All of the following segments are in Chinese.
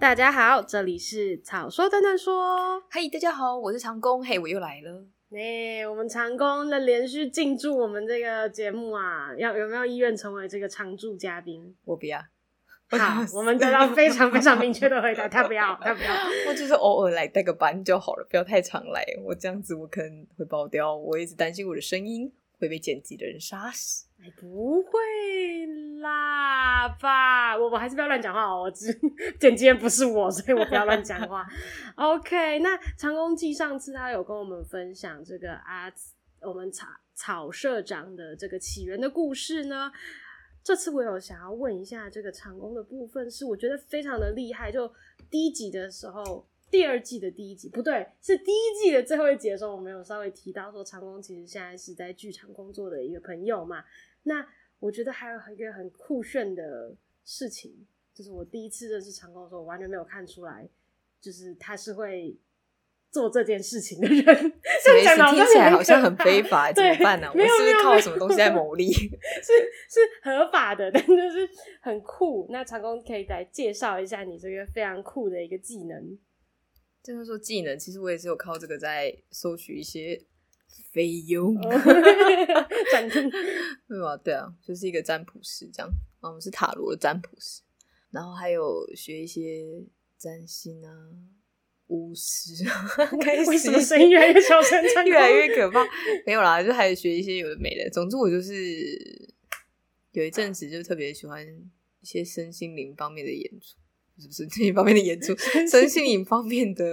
大家好，这里是草说短短说。嘿，大家好，我是长工。嘿，我又来了。哎、欸，我们长工的连续进驻我们这个节目啊，要有没有意愿成为这个常驻嘉宾？我不要。好，我们得到非常非常明确的回答，他不要，他不要。我就是偶尔来带个班就好了，不要太常来。我这样子我可能会爆掉，我一直担心我的声音会被剪辑的人杀死。哎，不会啦爸？我我还是不要乱讲话哦。我只 剪辑人不是我，所以我不要乱讲话。OK，那长工记上次他有跟我们分享这个啊，我们草草社长的这个起源的故事呢。这次我有想要问一下这个长工的部分，是我觉得非常的厉害。就第一集的时候，第二季的第一集不对，是第一季的最后一集的时候，我们有稍微提到说，长工其实现在是在剧场工作的一个朋友嘛。那我觉得还有一个很酷炫的事情，就是我第一次认识长工的时候，我完全没有看出来，就是他是会做这件事情的人。什么意思？听起来好像很非法，怎么办呢、啊？我们是不是靠什么东西在牟利？是是合法的，但就是很酷。那长工可以来介绍一下你这个非常酷的一个技能。就是说技能，其实我也是有靠这个在收取一些。费用，占听对吧？对啊，就是一个占卜师这样。我们是塔罗的占卜师，然后还有学一些占星啊、巫师啊。为什么声音越来越小声，越来越可怕？没有啦，就还有学一些有的没的。总之，我就是有一阵子就特别喜欢一些身心灵方面的演出，是不是这一方面的演出？身心灵方面的。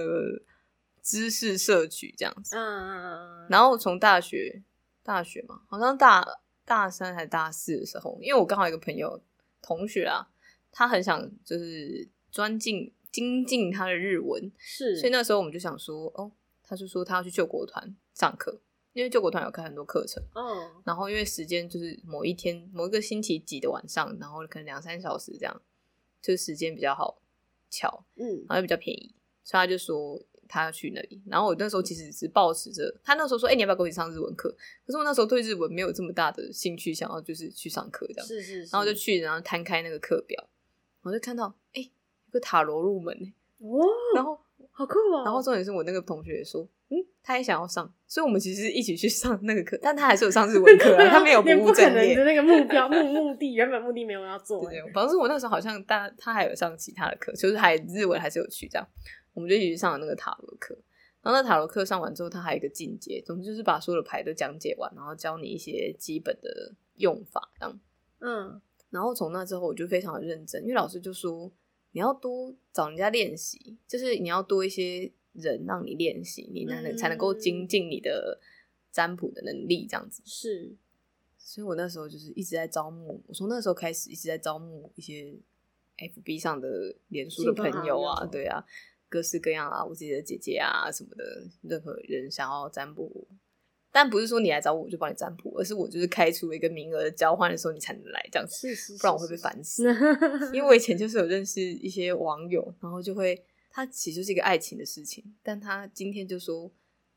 知识摄取这样子，嗯嗯嗯，然后从大学，大学嘛，好像大大三还是大四的时候，因为我刚好一个朋友同学啊，他很想就是钻进精进他的日文，是，所以那时候我们就想说，哦，他就说他要去救国团上课，因为救国团有开很多课程，嗯，然后因为时间就是某一天某一个星期几的晚上，然后可能两三小时这样，就时间比较好巧，嗯，然后又比较便宜，所以他就说。他要去那里，然后我那时候其实是抱持着他那时候说：“哎、欸，你要不要跟我一起上日文课？”可是我那时候对日文没有这么大的兴趣，想要就是去上课这样。是是是。然后就去，然后摊开那个课表，我就看到哎，有、欸、个塔罗入门呢。哇！然后好酷哦。然后重点是我那个同学也说：“嗯，他也想要上。”所以我们其实一起去上那个课，但他还是有上日文课、啊，他没有不务正业的那个目标 目目的，原本目的没有要做。对，反正是我那时候好像大他还有上其他的课，就是还日文还是有去这样。我们就一起去上了那个塔罗课，然后那塔罗课上完之后，他还有一个进阶，总之就是把所有的牌都讲解完，然后教你一些基本的用法，这样。嗯，然后从那之后我就非常的认真，因为老师就说你要多找人家练习，就是你要多一些人让你练习，你才能才能够精进你的占卜的能力，这样子。是，所以我那时候就是一直在招募，我从那时候开始一直在招募一些 FB 上的脸书的朋友啊，对啊。各式各样啊，我自己的姐姐啊什么的，任何人想要占卜，但不是说你来找我，我就帮你占卜，而是我就是开出了一个名额的交换的时候，你才能来这样子，是是是是，不然我会被烦死。因为我以前就是有认识一些网友，然后就会他其实就是一个爱情的事情，但他今天就说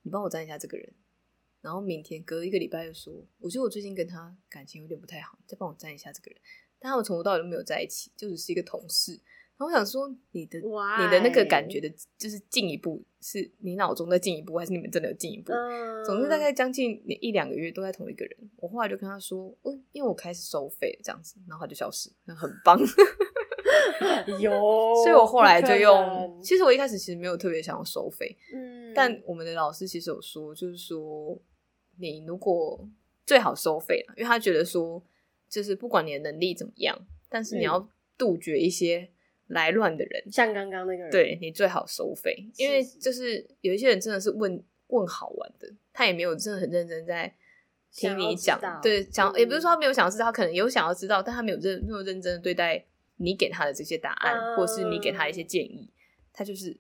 你帮我占一下这个人，然后明天隔一个礼拜又说，我觉得我最近跟他感情有点不太好，再帮我占一下这个人，但他们从头到尾都没有在一起，就只是一个同事。我想说，你的?你的那个感觉的，就是进一步，是你脑中的进一步，还是你们真的有进一步？嗯、总之大概将近一两个月都在同一个人。我后来就跟他说，嗯，因为我开始收费这样子，然后他就消失，很棒。有，所以我后来就用。其实我一开始其实没有特别想要收费，嗯，但我们的老师其实有说，就是说你如果最好收费了，因为他觉得说，就是不管你的能力怎么样，但是你要杜绝一些。来乱的人，像刚刚那个人，对，你最好收费，因为就是有一些人真的是问问好玩的，他也没有真的很认真在听你讲，对，想也不是说他没有想要知道，他可能有想要知道，但他没有认没有认真的对待你给他的这些答案，嗯、或是你给他一些建议，他就是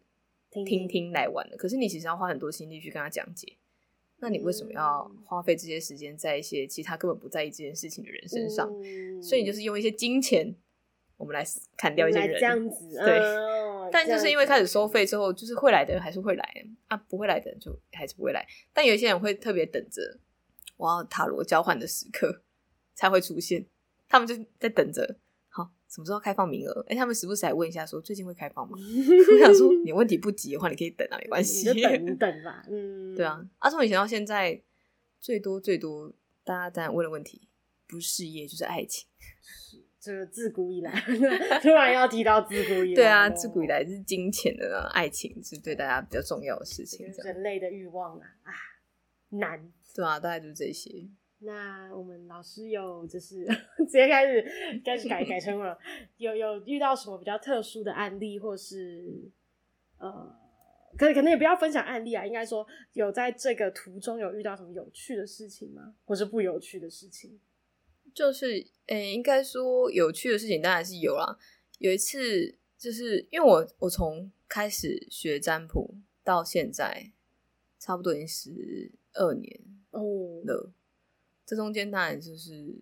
听听来玩的。可是你其实要花很多心力去跟他讲解，那你为什么要花费这些时间在一些其他根本不在意这件事情的人身上？嗯、所以你就是用一些金钱。我们来砍掉一些人，这样子，对。哦、但就是因为开始收费之后，就是会来的人还是会来啊，不会来的人就还是不会来。但有一些人会特别等着我要塔罗交换的时刻才会出现，他们就在等着好，什么时候开放名额？哎、欸，他们时不时还问一下说，说最近会开放吗？我想说，你问题不急的话，你可以等啊，没关系，你就等 等吧。嗯，对啊。啊，从以前到现在，最多最多，大家当然问的问题，不是事业就是爱情。是，这个自古以来，突然要提到自古以来，对啊，自古以来是金钱的爱情是对大家比较重要的事情，人类的欲望啊啊，难。对啊，大概就是这些。那我们老师有就是 直接开始开始改改成了，有有遇到什么比较特殊的案例，或是呃，可可能也不要分享案例啊，应该说有在这个途中有遇到什么有趣的事情吗？或是不有趣的事情？就是诶、欸，应该说有趣的事情当然是有啦。有一次就是因为我我从开始学占卜到现在，差不多已经十二年哦了。这中间当然就是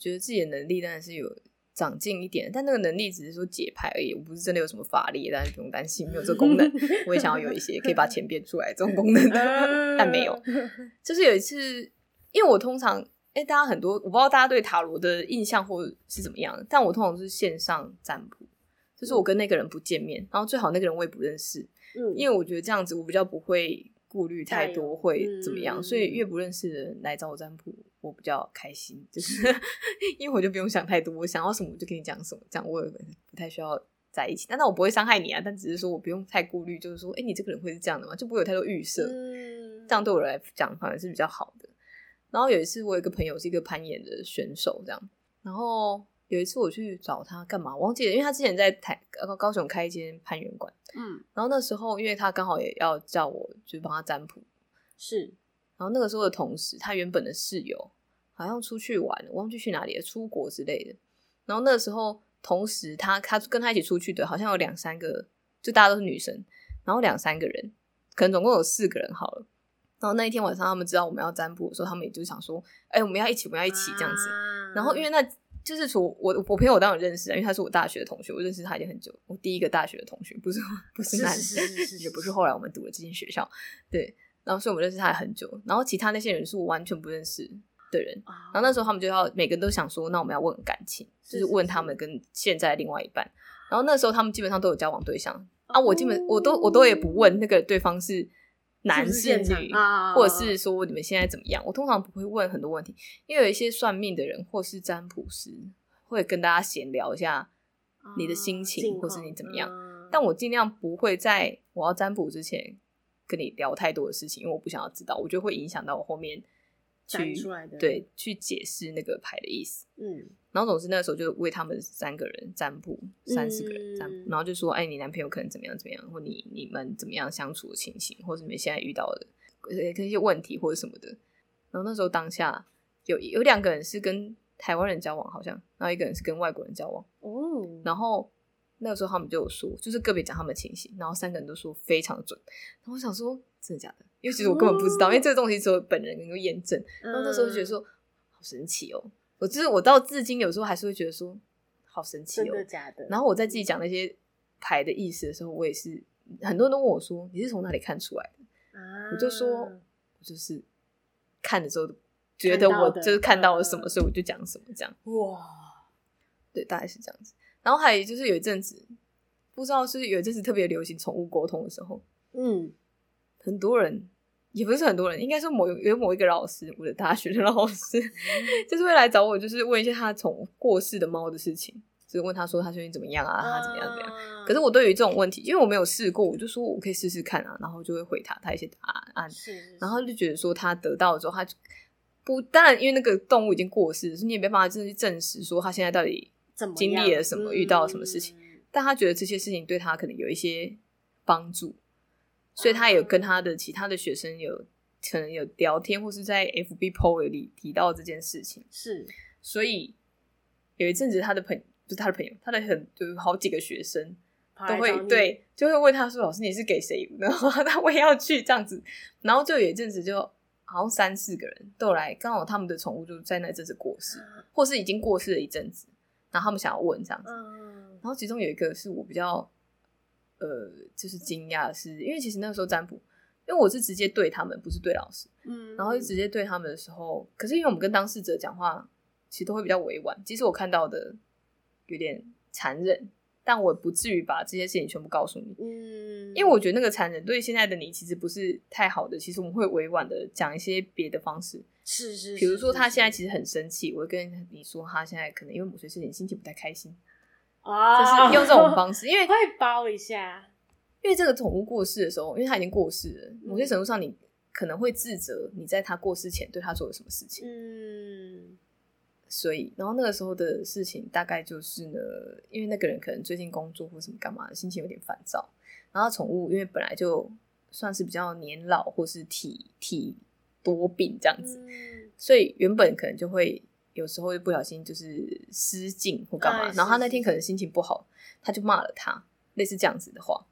觉得自己的能力当然是有长进一点，但那个能力只是说解牌而已，我不是真的有什么法力，大家不用担心，没有这个功能。我也想要有一些可以把钱变出来这种功能的，但没有。就是有一次，因为我通常，哎，大家很多我不知道大家对塔罗的印象或是怎么样，但我通常是线上占卜，就是我跟那个人不见面，然后最好那个人我也不认识，嗯，因为我觉得这样子我比较不会顾虑太多会怎么样，所以越不认识的人来找我占卜。我比较开心，就是 因为我就不用想太多，我想要什么我就跟你讲什么，这样我也不太需要在一起。但那我不会伤害你啊，但只是说我不用太顾虑，就是说，哎、欸，你这个人会是这样的吗？就不会有太多预设，嗯、这样对我来讲反而是比较好的。然后有一次，我有一个朋友是一个攀岩的选手，这样。然后有一次我去找他干嘛？我忘记了，因为他之前在台高高雄开一间攀岩馆，嗯。然后那时候，因为他刚好也要叫我，就是帮他占卜，是。然后那个时候的同时，他原本的室友好像出去玩，我忘记去哪里了，出国之类的。然后那时候，同时他他跟他一起出去的，好像有两三个，就大家都是女生，然后两三个人，可能总共有四个人好了。然后那一天晚上，他们知道我们要占卜的时候，他们也就想说：“哎，我们要一起，我们要一起这样子。啊”然后因为那就是从我我朋友我当然认识啊，因为他是我大学的同学，我认识他已经很久，我第一个大学的同学，不是不是男生，也不是后来我们读了这间学校，对。然后，所以我们认识他很久。然后，其他那些人是我完全不认识的人。然后那时候他们就要每个人都想说，那我们要问感情，就是问他们跟现在另外一半。然后那时候他们基本上都有交往对象啊，我基本我都我都也不问那个对方是男是女，或者是说你们现在怎么样。我通常不会问很多问题，因为有一些算命的人或是占卜师会跟大家闲聊一下你的心情，或是你怎么样。但我尽量不会在我要占卜之前。跟你聊太多的事情，因为我不想要知道，我觉得会影响到我后面去对去解释那个牌的意思。嗯，然后总之那个时候就为他们三个人占卜，三四个人占卜，嗯、然后就说：“哎，你男朋友可能怎么样怎么样，或你你们怎么样相处的情形，或者你们现在遇到的跟一些问题或者什么的。”然后那时候当下有有两个人是跟台湾人交往，好像，然后一个人是跟外国人交往。哦，然后。那个时候他们就有说，就是个别讲他们的情形，然后三个人都说非常准。然后我想说，真的假的？因为其实我根本不知道，因为这个东西只有本人能够验证。然后那时候就觉得说，好神奇哦！我就是我到至今有时候还是会觉得说，好神奇哦，真的假的？然后我在自己讲那些牌的意思的时候，我也是很多人都问我说，你是从哪里看出来的？啊，我就说，我就是看的时候觉得我就是看到了什么，所以我就讲什么这样。哇，对，大概是这样子。然后还有就是有一阵子，不知道是有一阵子特别流行宠物沟通的时候，嗯，很多人也不是很多人，应该是某有某一个老师，我的大学的老师，就是会来找我，就是问一些他从过世的猫的事情，就是问他说他最近怎么样啊，他怎么样怎么样。可是我对于这种问题，因为我没有试过，我就说我可以试试看啊，然后就会回答他一些答案，是是是，然后就觉得说他得到了之后，他就不当然因为那个动物已经过世了，所以你也没办法真的去证实说他现在到底。经历了什么，遇到了什么事情，嗯、但他觉得这些事情对他可能有一些帮助，所以他有跟他的其他的学生有可能有聊天，或是在 FB po 里提到这件事情。是，所以有一阵子他的朋友不是他的朋友，他的很就是好几个学生都会对，就会问他说：“老师，你是给谁？” 然后他我也要去这样子，然后就有一阵子就好像三四个人都来，刚好他们的宠物就在那阵子过世，或是已经过世了一阵子。然后他们想要问这样子，然后其中有一个是我比较，呃，就是惊讶的是，因为其实那个时候占卜，因为我是直接对他们，不是对老师，嗯，然后就直接对他们的时候，可是因为我们跟当事者讲话，其实都会比较委婉。其实我看到的有点残忍，但我不至于把这些事情全部告诉你。嗯，因为我觉得那个残忍对现在的你其实不是太好的。其实我们会委婉的讲一些别的方式，是是，比如说他现在其实很生气，我会跟你说他现在可能因为某些事情心情不太开心啊，就是用这种方式，因为 会包一下，因为这个宠物过世的时候，因为它已经过世了，某些程度上你可能会自责你在它过世前对它做了什么事情，嗯。所以，然后那个时候的事情大概就是呢，因为那个人可能最近工作或什么干嘛，心情有点烦躁。然后宠物因为本来就算是比较年老或是体体多病这样子，嗯、所以原本可能就会有时候会不小心就是失禁或干嘛。哎、然后他那天可能心情不好，他就骂了他，类似这样子的话。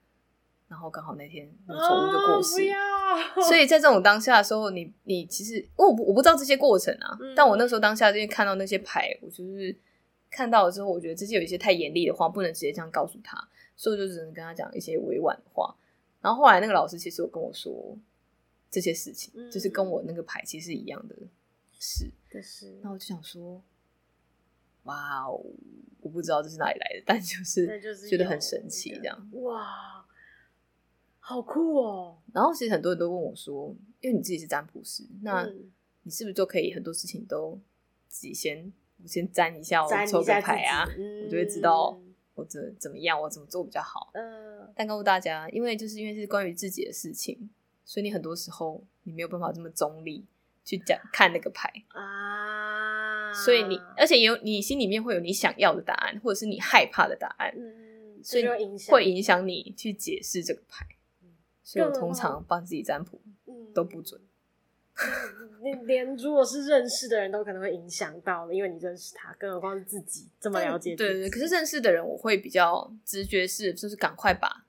然后刚好那天那宠物就过世，哦、所以在这种当下的时候，你你其实我不我不知道这些过程啊，嗯、但我那时候当下就看到那些牌，我就是看到了之后，我觉得这些有一些太严厉的话，不能直接这样告诉他，所以我就只能跟他讲一些委婉的话。然后后来那个老师其实有跟我说这些事情，嗯、就是跟我那个牌其实是一样的事，是。那我就想说，哇哦，我不知道这是哪里来的，但就是觉得很神奇，这样哇。好酷哦！然后其实很多人都问我说：“因为你自己是占卜师，那你是不是就可以很多事情都自己先我先占一下，我抽个牌啊，嗯、我就会知道我怎怎么样，我怎么做比较好。嗯，但告诉大家，因为就是因为是关于自己的事情，所以你很多时候你没有办法这么中立去讲看那个牌啊。所以你而且有你心里面会有你想要的答案，或者是你害怕的答案，嗯，所以会影响你去解释这个牌。”所以我通常帮自己占卜，都不准。连连如果是认识的人都可能会影响到，因为你认识他，更何况是自己这么了解。对对对，可是认识的人，我会比较直觉是，就是赶快把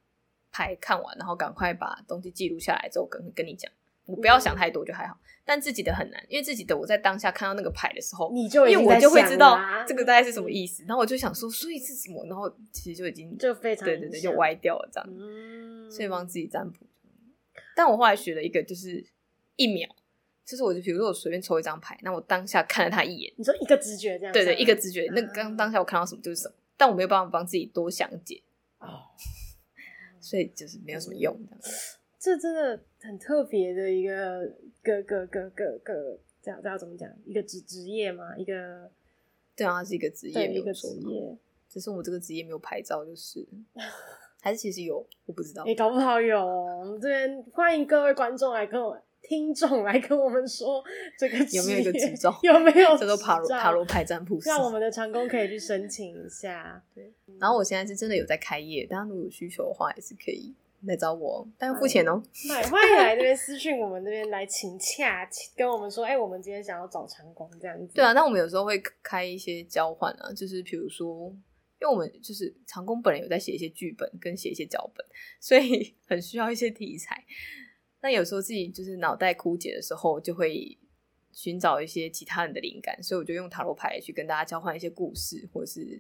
牌看完，然后赶快把东西记录下来之后跟跟你讲。我不要想太多就还好，但自己的很难，因为自己的我在当下看到那个牌的时候，你就因为我就会知道这个大概是什么意思，然后我就想说，所以是什么？然后其实就已经就非常对对对，就歪掉了这样。所以帮自己占卜。但我后来学了一个，就是一秒，就是我就比如说我随便抽一张牌，那我当下看了他一眼，你说一个直觉这样，对对，一个直觉，那刚当下我看到什么就是什么，但我没有办法帮自己多详解哦，所以就是没有什么用这样。这真的很特别的一个个个个个个，这样这样怎么讲？一个职职业吗？一个对啊，是一个职业，一个职业，只是我这个职业没有牌照，就是。还是其实有，我不知道。你、欸、搞不好有。我们这边欢迎各位观众来跟我听众来跟我们说，这个有没有一个执照？有没有？叫做塔罗塔罗牌占卜 师。让我们的长工可以去申请一下。对。然后我现在是真的有在开业，大家如果有需求的话，也是可以来找我，但要付钱哦、喔。欢迎来这边私讯我们这边来请洽，跟我们说，哎、欸，我们今天想要找长工这样子。对啊，那我们有时候会开一些交换啊，就是比如说。因为我们就是长工本人有在写一些剧本跟写一些脚本，所以 很需要一些题材。那有时候自己就是脑袋枯竭的时候，就会寻找一些其他人的灵感，所以我就用塔罗牌去跟大家交换一些故事，或者是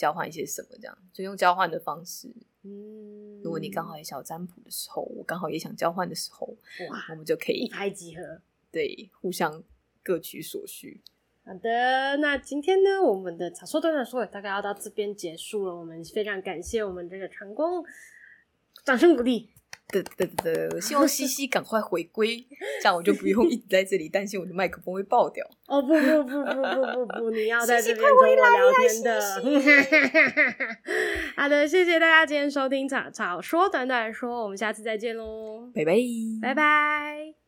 交换一些什么这样，就用交换的方式。嗯，如果你刚好也想占卜的时候，我刚好也想交换的时候，哇，我们就可以一拍即合，对，互相各取所需。好的，那今天呢，我们的草说短短说大概要到这边结束了。我们非常感谢我们这个长工，掌声鼓励。对对对对，希望西西赶快回归，这样我就不用一直在这里担心我的麦克风会爆掉。哦不不不不不不不，你要 在这边跟我聊天的。好的，谢谢大家今天收听草草说短短说，我们下次再见喽，拜拜，拜拜。